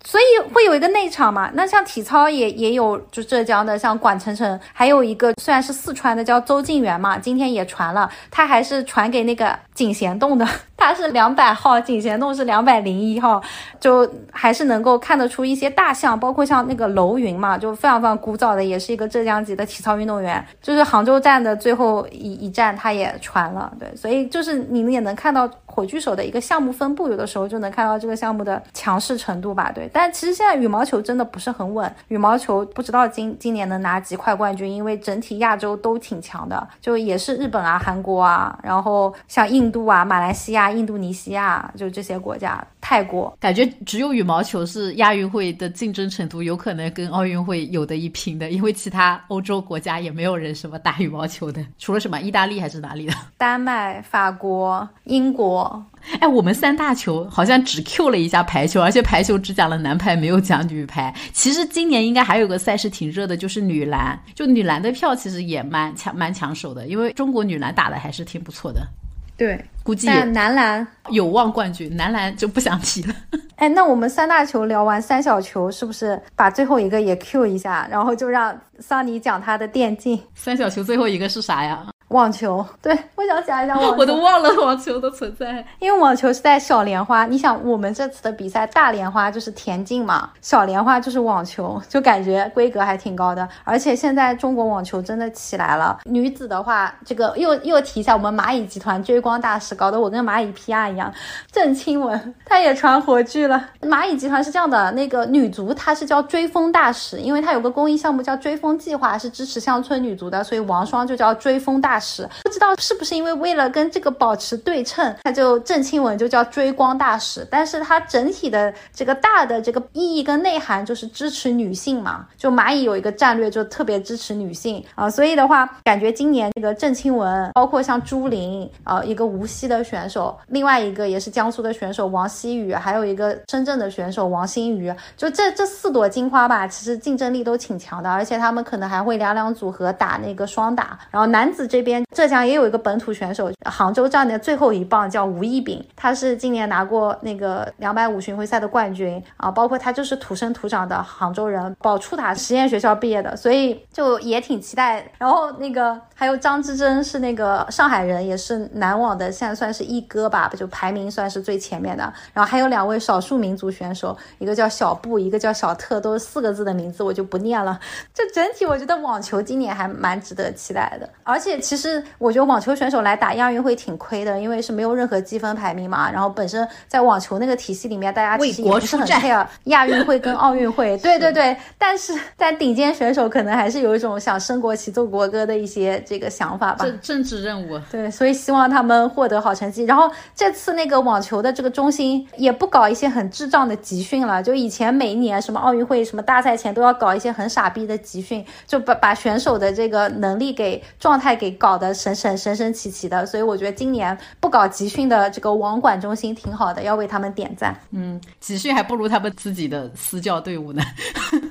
Speaker 3: 所以会有一个内场嘛。那像体操也也有，就浙江的像管晨晨，还有一个虽然是四川的叫邹静元嘛，今天也传了，他还是传给那个景贤栋的，他是两百号，景贤栋是两百零一号，就还是能够看得出一些大项，包括像那个楼云嘛，就非常非常古早的，也是一个浙江籍的体操运动员，就是杭州站的最后一一站，他也传了，对，所以就是你们也能看到火炬手的一个项目分布，有的时候就能看到这个项目的强势程度吧，对。但其实现在羽毛球真的不是很稳，羽毛球不知道今今年能拿几块冠军，因为整体亚洲都挺强的，就也是日本啊、韩国啊，然后像印度啊、马来西亚、印度尼西亚，就这些国家，泰国，
Speaker 2: 感觉只有羽毛球是亚运会的竞争程度有可能跟奥运会有的一拼的，因为其他欧洲国家也没有人什么打羽毛球的，除了什么意大利还是哪里的？
Speaker 3: 丹麦、法国、英国。
Speaker 2: 哎，我们三大球好像只 Q 了一下排球，而且排球只讲了男排，没有讲女排。其实今年应该还有个赛事挺热的，就是女篮。就女篮的票其实也蛮抢蛮抢手的，因为中国女篮打的还是挺不错的。
Speaker 3: 对，
Speaker 2: 估计
Speaker 3: 男篮
Speaker 2: 有望冠军，男篮就不想提了。
Speaker 3: 哎，那我们三大球聊完三小球，是不是把最后一个也 Q 一下，然后就让桑尼讲他的电竞
Speaker 2: 三小球最后一个是啥呀？
Speaker 3: 网球？对，我想讲一下 网球，
Speaker 2: 我都忘了网球的存在。
Speaker 3: 因为网球是在小莲花，你想我们这次的比赛大莲花就是田径嘛，小莲花就是网球，就感觉规格还挺高的。而且现在中国网球真的起来了，女子的话，这个又又提一下我们蚂蚁集团追光大使，搞得我跟蚂蚁 PR 一样。郑钦文她也传火炬了。蚂蚁集团是这样的，那个女足她是叫追风大使，因为她有个公益项目叫追风计划，是支持乡村女足的，所以王霜就叫追风大大使。不知道是不是因为为了跟这个保持对称，他就郑钦文就叫追光大使。但是它整体的这个大的这个意义跟内涵就是支持女性嘛，就蚂蚁有一个战略就特别支持女性啊，所以的话感觉今年这个郑钦文，包括像朱琳啊，一个无锡的选手，另外一个也是江苏的选手王希雨，还有一个深圳的选手王新宇，就这这四朵金花吧，其实竞争力都挺强的，而且他们可能还会两两组合打那个双打。然后男子这边浙江也有一个本土选手，杭州站的最后一棒叫吴一丙，他是今年拿过那个两百五巡回赛的冠军啊，包括他就是土生土长的杭州人，宝触塔实验学校毕业的，所以就也挺期待。然后那个还有张之臻是那个上海人，也是男网的，现在算是一哥吧，就排名算是最前面的。然后还有两位少数民族选手，一个叫小布，一个叫小特，都是四个字的名字，我就不念了。这整体我觉得网球今年还蛮值得期待的，而且其我觉得网球选手来打亚运会挺亏的，因为是没有任何积分排名嘛。然后本身在网球那个体系里面，大家其实也不是很 care 亚运会跟奥运会。对对对，但是但顶尖选手可能还是有一种想升国旗、奏国歌的一些这个想法吧。
Speaker 2: 政政治任务。
Speaker 3: 对，所以希望他们获得好成绩。然后这次那个网球的这个中心也不搞一些很智障的集训了，就以前每一年什么奥运会、什么大赛前都要搞一些很傻逼的集训，就把把选手的这个能力给状态给搞得神神神神奇奇的。所以我觉得今年不搞集训的这个网管中心挺好的，要为他们点赞。
Speaker 2: 嗯，集训还不如他们自己的私教队伍呢。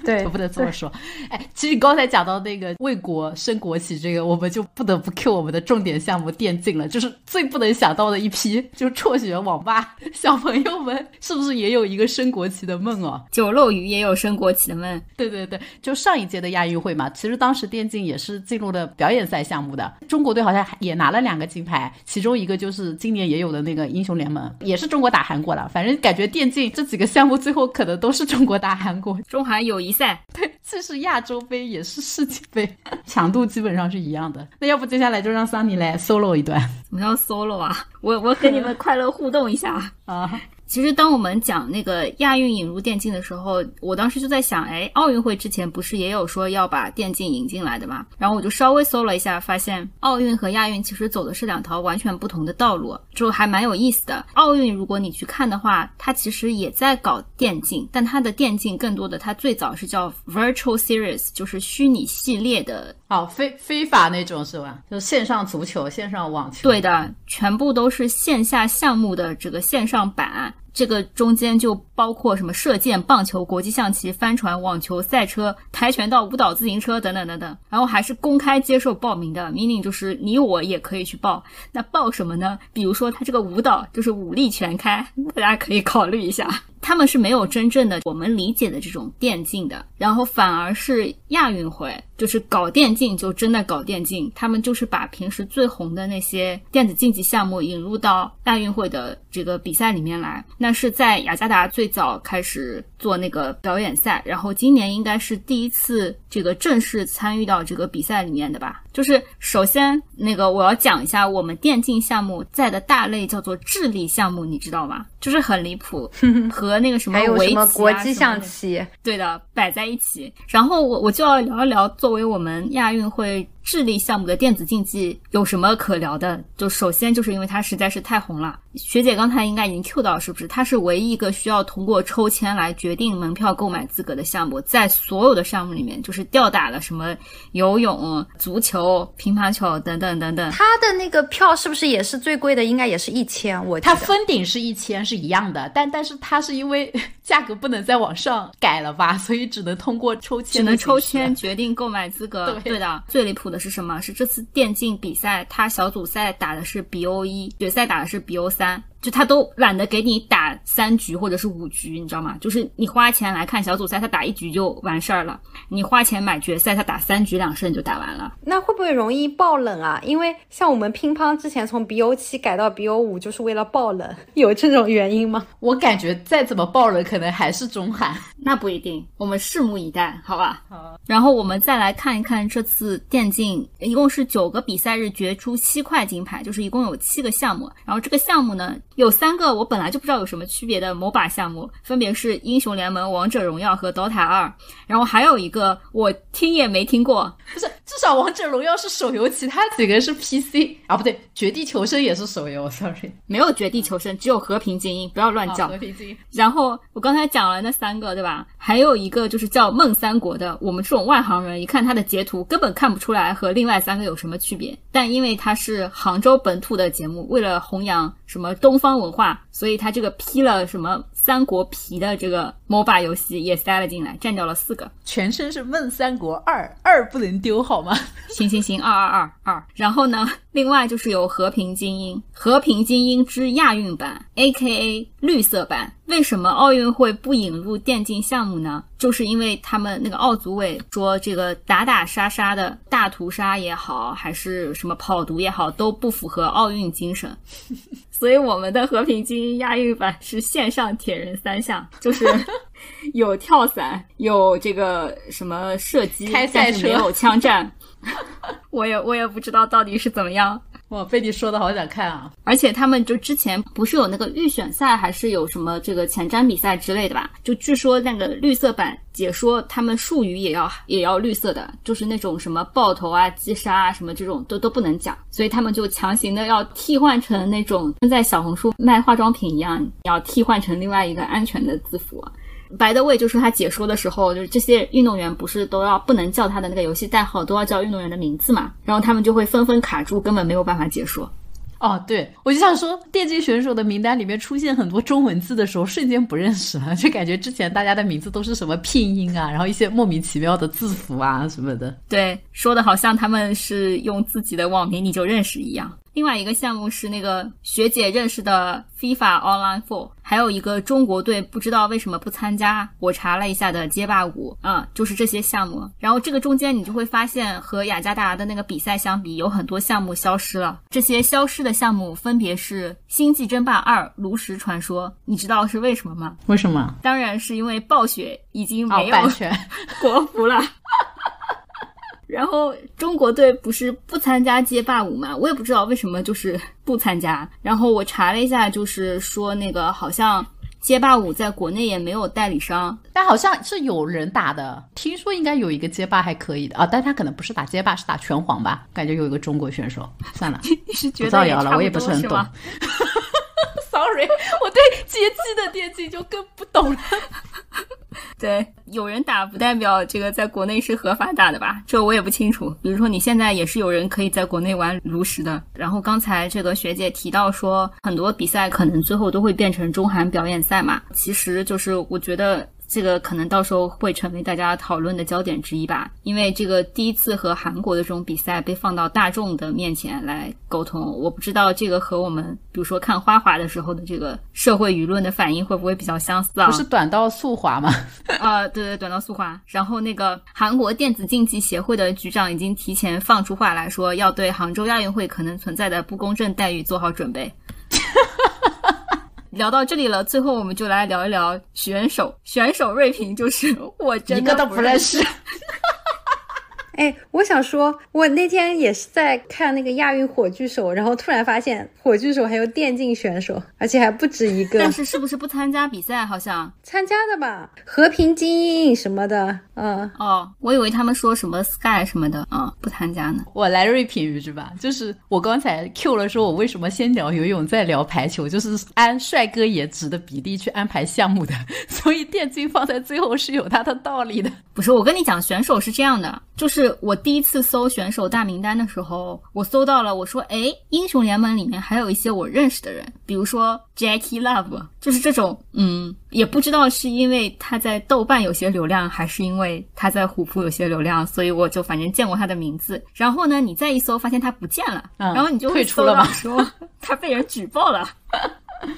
Speaker 3: 对，
Speaker 2: 不能这么说。哎，其实你刚才讲到那个为国升国旗这个，我们就不得不 Q 我们的重点项目电竞了，就是最不能想到的一批，就辍学网吧小朋友们，是不是也有一个升国旗的梦哦？
Speaker 5: 九漏鱼也有升国旗的梦。
Speaker 2: 对对对，就上一届的亚运会嘛，其实当时电竞也是进入了表演赛项目的，中国队好像也拿了两个金牌，其中一个就是今年也有的那个英雄联盟，也是中国打韩国了。反正感觉电竞这几个项目最后可能都是中国打韩国，
Speaker 5: 中韩友谊赛，
Speaker 2: 对，既是亚洲杯也是世界杯，强度基本上是一样的。那要不接下来就让桑尼来 solo 一段？
Speaker 5: 什么叫 solo 啊？我我跟你们快乐互动一下
Speaker 2: 啊！
Speaker 5: 其实，当我们讲那个亚运引入电竞的时候，我当时就在想，哎，奥运会之前不是也有说要把电竞引进来的吗？然后我就稍微搜了一下，发现奥运和亚运其实走的是两条完全不同的道路，就还蛮有意思的。奥运如果你去看的话，它其实也在搞电竞，但它的电竞更多的，它最早是叫 Virtual Series，就是虚拟系列的。
Speaker 2: 哦，非非法那种是吧？就是线上足球、线上网球。
Speaker 5: 对的，全部都是线下项目的这个线上版。这个中间就包括什么射箭、棒球、国际象棋、帆船、网球、赛车、跆拳道、舞蹈、自行车等等等等。然后还是公开接受报名的，meaning 就是你我也可以去报。那报什么呢？比如说他这个舞蹈就是武力全开，大家可以考虑一下。他们是没有真正的我们理解的这种电竞的，然后反而是亚运会就是搞电竞就真的搞电竞，他们就是把平时最红的那些电子竞技项目引入到亚运会的这个比赛里面来。但是在雅加达最早开始做那个表演赛，然后今年应该是第一次这个正式参与到这个比赛里面的吧。就是首先那个我要讲一下我们电竞项目在的大类叫做智力项目，你知道吗？就是很离谱，和那个什么 围棋啊
Speaker 3: 国际象棋？
Speaker 5: 对的，摆在一起。然后我我就要聊一聊，作为我们亚运会智力项目的电子竞技有什么可聊的？就首先就是因为它实在是太红了。学姐刚才应该已经 Q 到，是不是？它是唯一一个需要通过抽签来决定门票购买资格的项目，在所有的项目里面，就是吊打了什么游泳、足球、乒乓球等等等等。
Speaker 3: 它的那个票是不是也是最贵的？应该也是一千，我记
Speaker 2: 它封顶是一千是一样的，但但是它是因为 价格不能再往上改了吧，所以只能通过抽签，
Speaker 5: 只能抽签。决定购买资格。
Speaker 2: 对
Speaker 5: 的，最离谱的是什么？是这次电竞比赛，它小组赛打的是 BO 一，决赛打的是 BO 三。就他都懒得给你打三局或者是五局，你知道吗？就是你花钱来看小组赛，他打一局就完事儿了；你花钱买决赛，他打三局两胜就打完了。
Speaker 3: 那会不会容易爆冷啊？因为像我们乒乓之前从 BO 七改到 BO 五，就是为了爆冷，有这种原因吗？
Speaker 2: 我感觉再怎么爆冷，可能还是中韩。
Speaker 5: 那不一定，我们拭目以待，好吧？
Speaker 2: 好。
Speaker 5: 然后我们再来看一看这次电竞，一共是九个比赛日决出七块金牌，就是一共有七个项目。然后这个项目呢，有三个我本来就不知道有什么区别的 MOBA 项目，分别是英雄联盟、王者荣耀和 DOTA 二。然后还有一个我听也没听过，
Speaker 2: 不是，至少王者荣耀是手游，其他几个是 PC 啊，不对，绝地求生也是手游，sorry，
Speaker 5: 没有绝地求生，只有和平精英，不要乱叫。
Speaker 2: 和平精英。
Speaker 5: 然后我刚才讲了那三个，对吧？还有一个就是叫梦三国的，我们这种外行人一看它的截图，根本看不出来和另外三个有什么区别。但因为它是杭州本土的节目，为了弘扬什么东方文化，所以他这个批了什么三国皮的这个 MOBA 游戏也塞了进来，占掉了四个。
Speaker 2: 全称是《梦三国二》，二不能丢好吗？
Speaker 5: 行行行，二二二二。然后呢，另外就是有和平精英，和平精英之亚运版，A.K.A 绿色版。为什么奥运会不引入电竞项目呢？就是因为他们那个奥组委说，这个打打杀杀的大屠杀也好，还是什么跑毒也好，都不符合奥运精神。所以我们的和平精英亚运版是线上铁人三项，就是 有跳伞，有这个什么射击，
Speaker 2: 开赛车
Speaker 5: 但是没有枪战。我也我也不知道到底是怎么样。
Speaker 2: 哇，被你说的好想看啊！
Speaker 5: 而且他们就之前不是有那个预选赛，还是有什么这个前瞻比赛之类的吧？就据说那个绿色版解说他们术语也要也要绿色的，就是那种什么爆头啊、击杀啊什么这种都都不能讲，所以他们就强行的要替换成那种跟在小红书卖化妆品一样，要替换成另外一个安全的字符。白的位就是他解说的时候，就是这些运动员不是都要不能叫他的那个游戏代号，都要叫运动员的名字嘛，然后他们就会纷纷卡住，根本没有办法解说。
Speaker 2: 哦，对，我就想说，电竞选手的名单里面出现很多中文字的时候，瞬间不认识了，就感觉之前大家的名字都是什么拼音啊，然后一些莫名其妙的字符啊什么的。
Speaker 5: 对，说的好像他们是用自己的网名你就认识一样。另外一个项目是那个学姐认识的 FIFA Online Four，还有一个中国队不知道为什么不参加，我查了一下的街霸五，啊、就是这些项目。然后这个中间你就会发现，和雅加达的那个比赛相比，有很多项目消失了。这些消失的项目分别是《星际争霸二》《炉石传说》，你知道是为什么吗？
Speaker 2: 为什么？
Speaker 5: 当然是因为暴雪已经
Speaker 2: 哦
Speaker 5: 没，有
Speaker 2: 版权。
Speaker 5: 国服了。然后中国队不是不参加街霸五嘛？我也不知道为什么，就是不参加。然后我查了一下，就是说那个好像街霸五在国内也没有代理商，
Speaker 2: 但好像是有人打的，听说应该有一个街霸还可以的啊，但他可能不是打街霸，是打拳皇吧？感觉有一个中国选手。算了，
Speaker 5: 你是觉
Speaker 2: 不造谣了，我也不是很懂
Speaker 5: 多吗。
Speaker 2: Sorry，我对街机的电竞就更不懂了。
Speaker 5: 对，有人打不代表这个在国内是合法打的吧？这我也不清楚。比如说你现在也是有人可以在国内玩炉石的。然后刚才这个学姐提到说，很多比赛可能最后都会变成中韩表演赛嘛。其实就是我觉得。这个可能到时候会成为大家讨论的焦点之一吧，因为这个第一次和韩国的这种比赛被放到大众的面前来沟通，我不知道这个和我们比如说看花滑的时候的这个社会舆论的反应会不会比较相似啊？
Speaker 2: 不是短道速滑吗？
Speaker 5: 啊，对对，短道速滑。然后那个韩国电子竞技协会的局长已经提前放出话来说，要对杭州亚运会可能存在的不公正待遇做好准备。聊到这里了，最后我们就来聊一聊选手。选手瑞平就是 我真
Speaker 2: 的一个都不认识。
Speaker 3: 哎，我想说，我那天也是在看那个亚运火炬手，然后突然发现火炬手还有电竞选手，而且还不止一个。
Speaker 5: 但是是不是不参加比赛？好像
Speaker 3: 参加的吧，和平精英什么的。嗯，
Speaker 5: 哦，我以为他们说什么 Sky 什么的，啊，不参加呢。
Speaker 2: 我来瑞平鱼是吧？就是我刚才 Q 了，说我为什么先聊游泳再聊排球，就是按帅哥颜值的比例去安排项目的，所以电竞放在最后是有它的道理的。
Speaker 5: 不是，我跟你讲，选手是这样的，就是。我第一次搜选手大名单的时候，我搜到了，我说，哎，英雄联盟里面还有一些我认识的人，比如说 Jackie Love，就是这种，嗯，也不知道是因为他在豆瓣有些流量，还是因为他在虎扑有些流量，所以我就反正见过他的名字。然后呢，你再一搜，发现他不见了，然后你就
Speaker 2: 退出了吗？
Speaker 5: 说他被人举报了。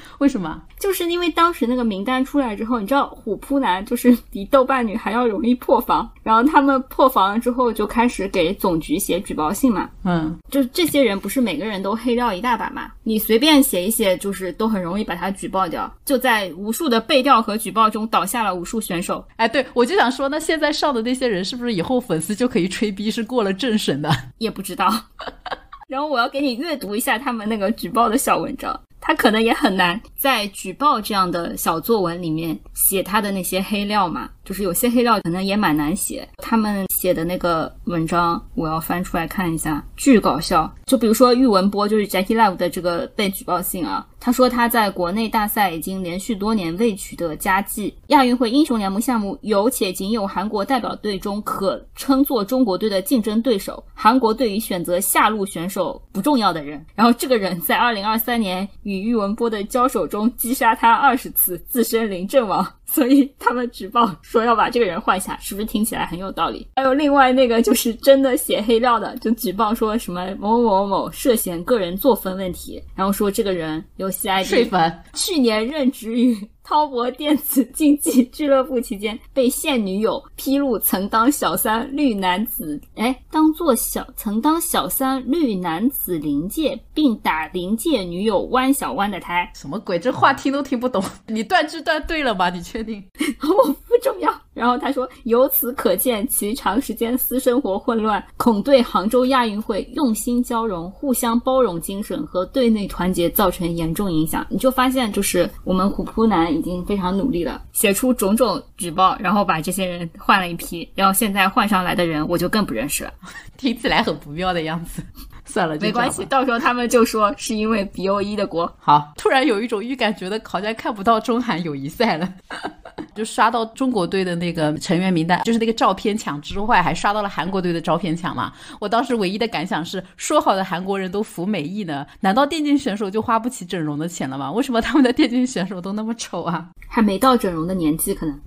Speaker 2: 为什么？
Speaker 5: 就是因为当时那个名单出来之后，你知道虎扑男就是比豆瓣女还要容易破防，然后他们破防了之后就开始给总局写举报信嘛。
Speaker 2: 嗯，
Speaker 5: 就是这些人不是每个人都黑料一大把嘛，你随便写一写，就是都很容易把他举报掉，就在无数的背调和举报中倒下了无数选手。
Speaker 2: 哎，对我就想说，那现在上的那些人是不是以后粉丝就可以吹逼是过了政审的？
Speaker 5: 也不知道。然后我要给你阅读一下他们那个举报的小文章。他可能也很难在举报这样的小作文里面写他的那些黑料嘛，就是有些黑料可能也蛮难写。他们写的那个文章，我要翻出来看一下，巨搞笑。就比如说玉文波，就是 Jackie Live 的这个被举报信啊。他说他在国内大赛已经连续多年未取得佳绩，亚运会英雄联盟项目有且仅有韩国代表队中可称作中国队的竞争对手。韩国队于选择下路选手不重要的人，然后这个人在二零二三年与玉文波的交手中击杀他二十次，自身临阵亡。所以他们举报说要把这个人换下，是不是听起来很有道理？还有另外那个就是真的写黑料的，就举报说什么某某某某涉嫌个人作风问题，然后说这个人有 CID，
Speaker 2: 睡粉，
Speaker 5: 去年任职于。滔博电子竞技俱乐部期间，被现女友披露曾当小三绿男子，哎，当做小曾当小三绿男子临界，并打临界女友弯小弯的胎，
Speaker 2: 什么鬼？这话听都听不懂。你断句断对了吗？你确定？
Speaker 5: 我不重要。然后他说，由此可见其长时间私生活混乱，恐对杭州亚运会用心交融、互相包容精神和队内团结造成严重影响。你就发现，就是我们虎扑男。已经非常努力了，写出种种举报，然后把这些人换了一批，然后现在换上来的人我就更不认识了，
Speaker 2: 听起来很不妙的样子。算了，
Speaker 5: 没关系，到时候他们就说是因为 B O E 的锅。
Speaker 2: 好，突然有一种预感，觉得好像看不到中韩友谊赛了。就刷到中国队的那个成员名单，就是那个照片墙之外，还刷到了韩国队的照片墙嘛。我当时唯一的感想是，说好的韩国人都服美役呢？难道电竞选手就花不起整容的钱了吗？为什么他们的电竞选手都那么丑啊？
Speaker 5: 还没到整容的年纪，可能。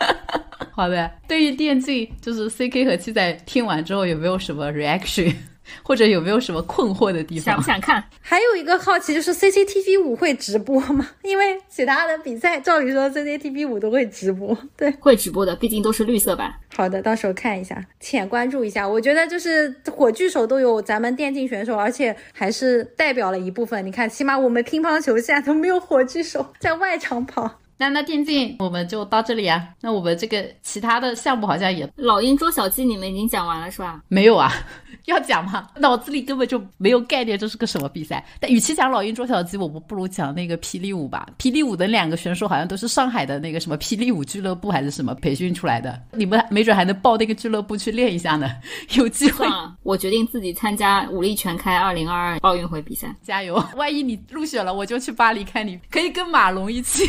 Speaker 2: 好的，对于电竞，就是 C K 和七仔听完之后有没有什么 reaction？或者有没有什么困惑的地方？
Speaker 5: 想不想看？
Speaker 3: 还有一个好奇就是 CCTV 五会直播吗？因为其他的比赛照理说 CCTV 五都会直播，对，
Speaker 5: 会直播的，毕竟都是绿色版。
Speaker 3: 好的，到时候看一下，浅关注一下。我觉得就是火炬手都有咱们电竞选手，而且还是代表了一部分。你看，起码我们乒乓球现在都没有火炬手在外场跑。
Speaker 2: 那那电竞我们就到这里啊。那我们这个其他的项目好像也
Speaker 5: 老鹰捉小鸡，你们已经讲完了是吧？
Speaker 2: 没有啊。要讲吗？脑子里根本就没有概念，这是个什么比赛？但与其讲老鹰捉小鸡，我们不如讲那个霹雳舞吧。霹雳舞的两个选手好像都是上海的那个什么霹雳舞俱乐部还是什么培训出来的，你们没准还能报那个俱乐部去练一下呢。有机会，
Speaker 5: 我决定自己参加武力全开二零二二奥运会比赛，
Speaker 2: 加油！万一你入选了，我就去巴黎看你，可以跟马龙一起。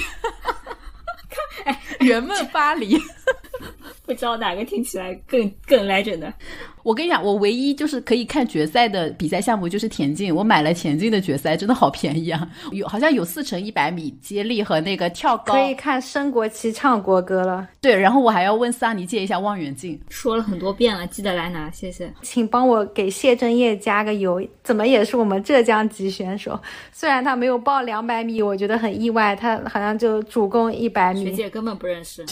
Speaker 2: 哎，圆梦巴黎。
Speaker 5: 不知道哪个听起来更更 legend 的。
Speaker 2: 我跟你讲，我唯一就是可以看决赛的比赛项目就是田径，我买了田径的决赛，真的好便宜啊！有好像有四乘一百米接力和那个跳高，
Speaker 3: 可以看升国旗、唱国歌了。
Speaker 2: 对，然后我还要问萨尼借一下望远镜。
Speaker 5: 说了很多遍了，记得来拿，谢谢。
Speaker 3: 请帮我给谢震业加个油，怎么也是我们浙江籍选手。虽然他没有报两百米，我觉得很意外，他好像就主攻一百米。
Speaker 5: 学姐根本不认识。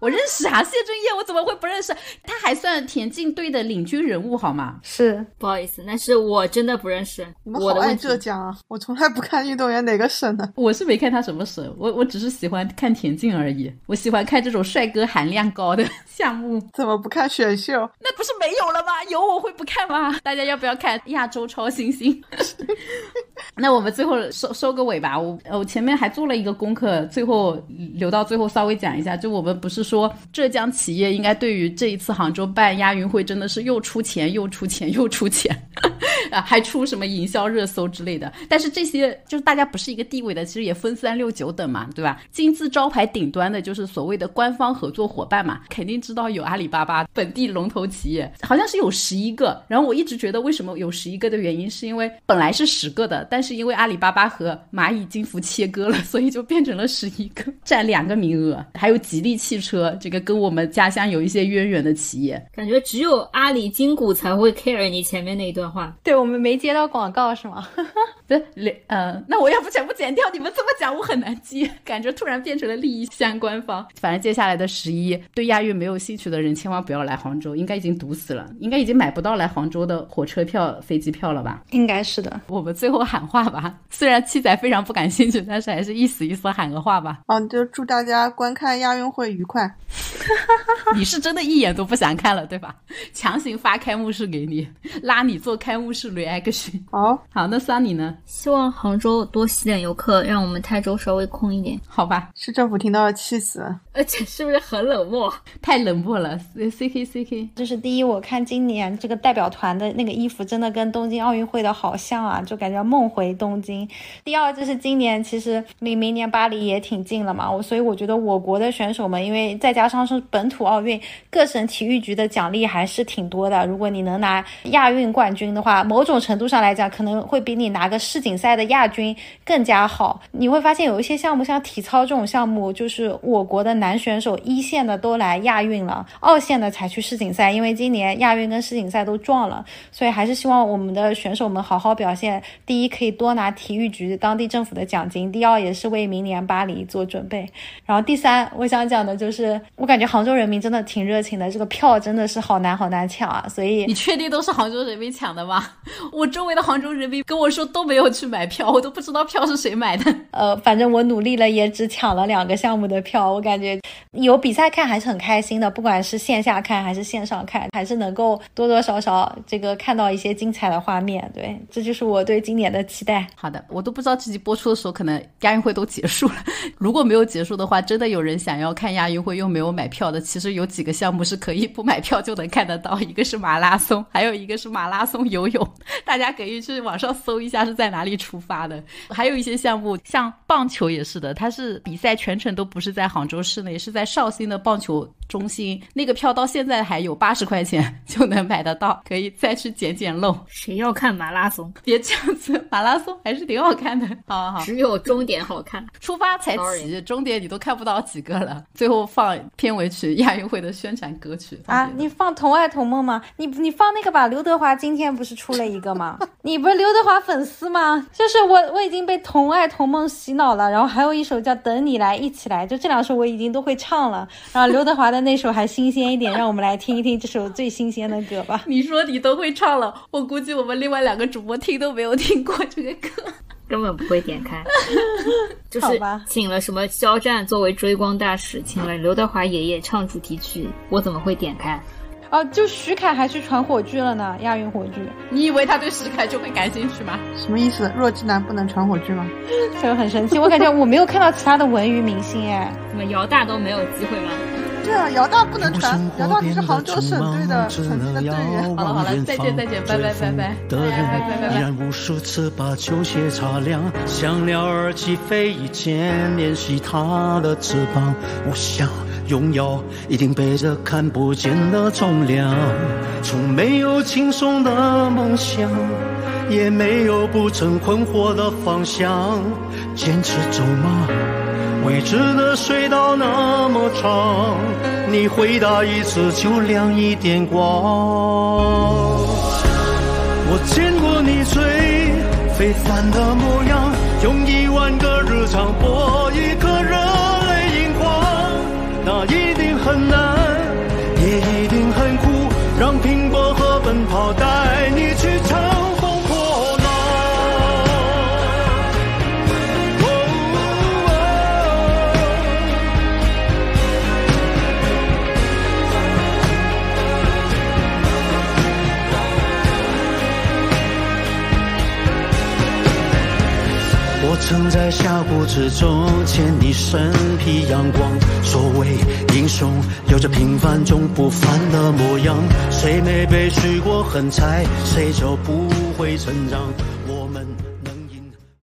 Speaker 2: 我认识啊，谢震业，我怎么会不认识？他还算田径队的领军人物，好吗？
Speaker 3: 是，
Speaker 5: 不好意思，那是我真的不认识。
Speaker 4: 你们好爱浙江啊！我从来不看运动员哪个省的。
Speaker 2: 我是没看他什么省，我我只是喜欢看田径而已。我喜欢看这种帅哥含量高的 项目。
Speaker 4: 怎么不看选秀？
Speaker 2: 那不是没有了吗？有我会不看吗？大家要不要看亚洲超新星？那我们最后收收个尾吧。我我前面还做了一个功课，最后留到最后稍微讲一下。就我们不是。说浙江企业应该对于这一次杭州办亚运会真的是又出钱又出钱又出钱，啊，还出什么营销热搜之类的。但是这些就是大家不是一个地位的，其实也分三六九等嘛，对吧？金字招牌顶端的就是所谓的官方合作伙伴嘛，肯定知道有阿里巴巴本地龙头企业，好像是有十一个。然后我一直觉得为什么有十一个的原因，是因为本来是十个的，但是因为阿里巴巴和蚂蚁金服切割了，所以就变成了十一个，占两个名额。还有吉利汽车。这个跟我们家乡有一些渊源的企业，
Speaker 5: 感觉只有阿里金谷才会 care 你前面那一段话。
Speaker 3: 对我们没接到广告是吗？
Speaker 2: 对，呃，那我要不全部剪掉？你们这么讲我很难接，感觉突然变成了利益相关方。反正接下来的十一，对亚运没有兴趣的人千万不要来杭州，应该已经堵死了，应该已经买不到来杭州的火车票、飞机票了吧？
Speaker 3: 应该是的。
Speaker 2: 我们最后喊话吧，虽然七仔非常不感兴趣，但是还是意思意思喊个话吧。
Speaker 4: 嗯，就祝大家观看亚运会愉快。
Speaker 2: 你是真的一眼都不想看了，对吧？强行发开幕式给你，拉你做开幕式 reaction。
Speaker 4: 好，
Speaker 2: 好，那 Sunny 呢？
Speaker 5: 希望杭州多吸点游客，让我们泰州稍微空一点，
Speaker 2: 好吧？
Speaker 4: 市政府听到要气死了，
Speaker 5: 而且是不是很冷漠？
Speaker 2: 太冷漠了。C K C K，
Speaker 3: 就是第一，我看今年这个代表团的那个衣服真的跟东京奥运会的好像啊，就感觉梦回东京。第二，就是今年其实离明年巴黎也挺近了嘛，我所以我觉得我国的选手们，因为再加上是本土奥运，各省体育局的奖励还是挺多的。如果你能拿亚运冠军的话，某种程度上来讲，可能会比你拿个世锦赛的亚军更加好。你会发现有一些项目，像体操这种项目，就是我国的男选手一线的都来亚运了，二线的才去世锦赛。因为今年亚运跟世锦赛都撞了，所以还是希望我们的选手们好好表现。第一，可以多拿体育局、当地政府的奖金；第二，也是为明年巴黎做准备。然后第三，我想讲的就是，我感觉杭州人民真的挺热情的，这个票真的是好难好难抢啊！所以
Speaker 2: 你确定都是杭州人民抢的吗？我周围的杭州人民跟我说都没有去买票，我都不知道票是谁买的。
Speaker 3: 呃，反正我努力了，也只抢了两个项目的票。我感觉有比赛看还是很开心的，不管是线下看还是线上看，还是能够多多少少这个看到一些精彩的画面。对，这就是我对今年的期待。
Speaker 2: 好的，我都不知道这集播出的时候，可能亚运会都结束了。如果没有结束的话，真的有人想要看亚运会又没有买票的，其实有几个项目是可以不买票就能看得到，一个是马拉松，还有一个是马拉松游泳。大家可以去网上搜一下是在哪里出发的。还有一些项目，像棒球也是的，它是比赛全程都不是在杭州市内，是在绍兴的棒球中心。那个票到现在还有八十块钱 就能买得到，可以再去捡捡漏。
Speaker 5: 谁要看马拉松？
Speaker 2: 别这样子，马拉松还是挺好看的。好好好，
Speaker 5: 只有终点好看，
Speaker 2: 出发才起，终点你都看不到几个了。最后放片尾曲，亚运会的宣传歌曲
Speaker 3: 啊！你放《同爱同梦》吗？你你放那个吧。刘德华今天不是出了一个吗？你不是刘德华粉丝吗？就是我，我已经被《同爱同梦》洗脑了。然后还有一首叫《等你来一起来》，就这两首我已经都会唱了。然后刘德华的那首还新鲜一点，让我们来听一听这首最新鲜的歌吧。
Speaker 2: 你说你都会唱了，我估计我们另外两个主播听都没有听过这个歌。
Speaker 5: 根本不会点开，就是请了什么肖战作为追光大使，请了刘德华爷爷唱主题曲，我怎么会点开？
Speaker 3: 哦，就徐凯还去传火炬了呢，亚运火炬。
Speaker 2: 你以为他对徐凯就会感兴趣吗？
Speaker 4: 什么意思？弱智男不能传火炬吗？
Speaker 3: 就很神奇。我感觉我没有看到其他的文娱明星哎，
Speaker 5: 怎么姚大都没有机会吗？
Speaker 4: 对啊，姚大不能传，姚大你是杭州省队的曾经的队员。
Speaker 2: 好了好了，再见再见，拜拜拜拜，拜拜拜拜。依然无数次把球鞋擦亮，像鸟儿起飞以前练习它的翅膀。我想。
Speaker 6: 荣耀，一定背着看不见的重量。从没有轻松的梦想，也没有不曾困惑的方向。坚持走吗？未知的隧道那么长，你回答一次就亮一点光。我见过你最非凡的模样，用一万个日常搏一颗热泪盈眶，那一定很难，也一定很苦，让拼搏和奔跑带曾在峡谷之中见你身披阳光。所谓英雄，有着平凡中不凡的模样。谁没被许过狠财，谁就不会成长。我们。